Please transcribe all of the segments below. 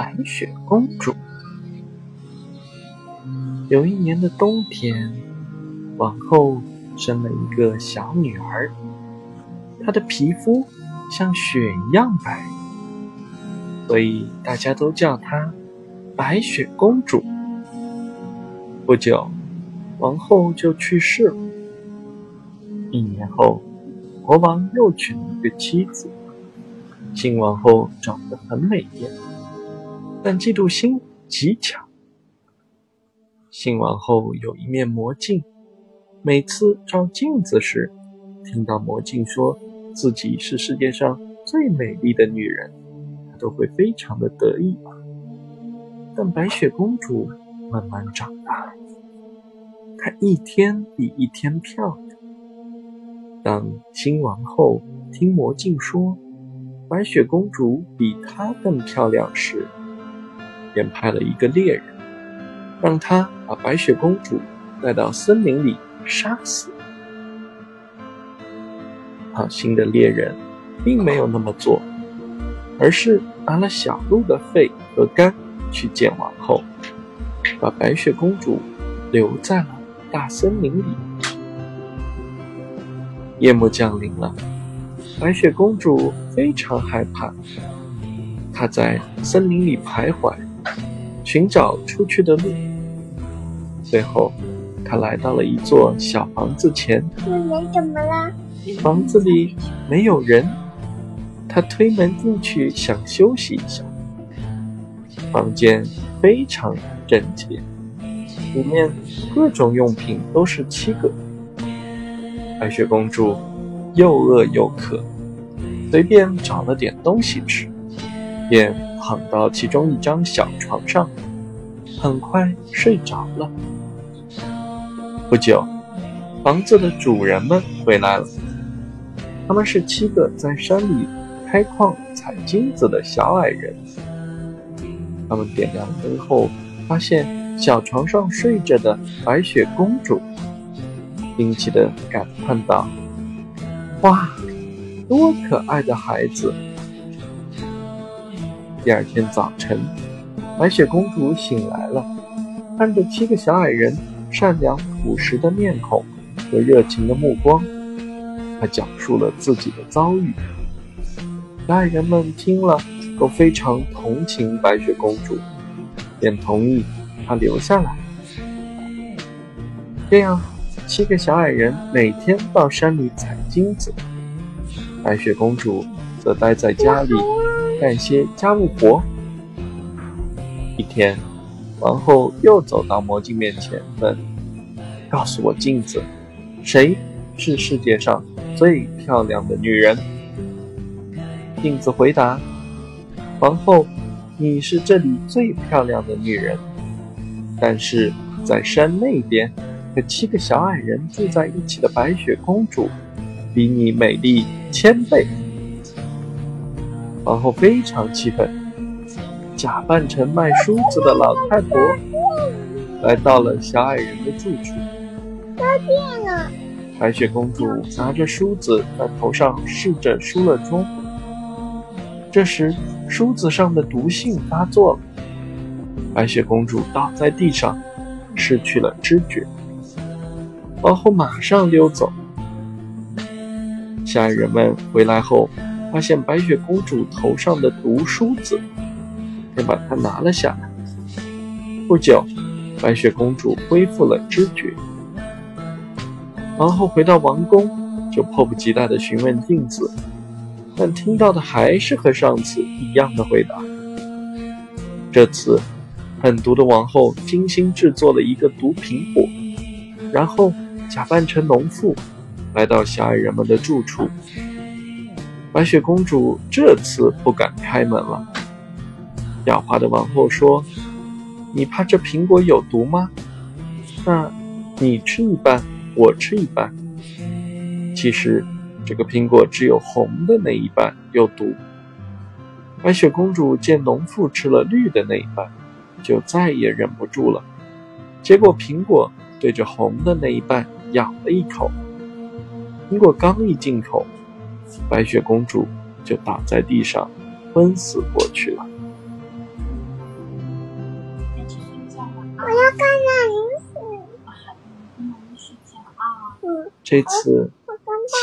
白雪公主。有一年的冬天，王后生了一个小女儿，她的皮肤像雪一样白，所以大家都叫她白雪公主。不久，王后就去世了。一年后，国王又娶了一个妻子。新王后长得很美艳，但嫉妒心极强。新王后有一面魔镜，每次照镜子时，听到魔镜说自己是世界上最美丽的女人，她都会非常的得意。但白雪公主慢慢长大，她一天比一天漂亮。当新王后听魔镜说白雪公主比她更漂亮时，便派了一个猎人。让他把白雪公主带到森林里杀死。好心的猎人并没有那么做，而是拿了小鹿的肺和肝去见王后，把白雪公主留在了大森林里。夜幕降临了，白雪公主非常害怕，她在森林里徘徊，寻找出去的路。最后，他来到了一座小房子前。有人怎么了？房子里没有人。他推门进去，想休息一下。房间非常整洁，里面各种用品都是七个。白雪公主又饿又渴，随便找了点东西吃，便躺到其中一张小床上，很快睡着了。不久，房子的主人们回来了。他们是七个在山里开矿采金子的小矮人。他们点亮灯后，发现小床上睡着的白雪公主，惊奇地感叹道：“哇，多可爱的孩子！”第二天早晨，白雪公主醒来了，看着七个小矮人。善良朴实的面孔和热情的目光，她讲述了自己的遭遇。小矮人们听了都非常同情白雪公主，便同意她留下来。这样，七个小矮人每天到山里采金子，白雪公主则待在家里干些家务活。一天。王后又走到魔镜面前，问：“告诉我，镜子，谁是世界上最漂亮的女人？”镜子回答：“皇后，你是这里最漂亮的女人，但是在山那边和七个小矮人住在一起的白雪公主，比你美丽千倍。”皇后非常气愤。假扮成卖梳子的老太婆，来到了小矮人的住处。到电了。白雪公主拿着梳子在头上试着梳了梳。这时，梳子上的毒性发作了，白雪公主倒在地上，失去了知觉。王后马上溜走。小矮人们回来后，发现白雪公主头上的毒梳子。便把它拿了下来。不久，白雪公主恢复了知觉。王后回到王宫，就迫不及待地询问镜子，但听到的还是和上次一样的回答。这次，狠毒的王后精心制作了一个毒苹果，然后假扮成农妇，来到小矮人们的住处。白雪公主这次不敢开门了。狡猾的王后说：“你怕这苹果有毒吗？那，你吃一半，我吃一半。其实，这个苹果只有红的那一半有毒。”白雪公主见农妇吃了绿的那一半，就再也忍不住了。结果，苹果对着红的那一半咬了一口。苹果刚一进口，白雪公主就倒在地上昏死过去了。这次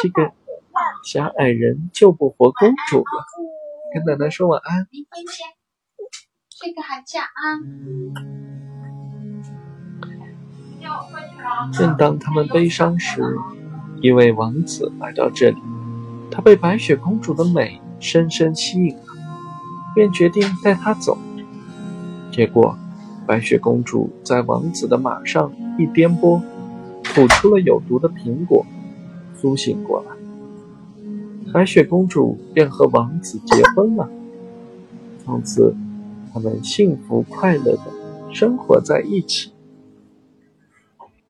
七个小矮人救不活公主了。跟奶奶说晚安。明天见。睡个好觉啊？正当他们悲伤时一位王子来到这里。他被白雪公主的美深深吸引了，便决定带她走。结果，白雪公主在王子的马上一颠簸，吐出了有毒的苹果，苏醒过来。白雪公主便和王子结婚了，从此他们幸福快乐的生活在一起。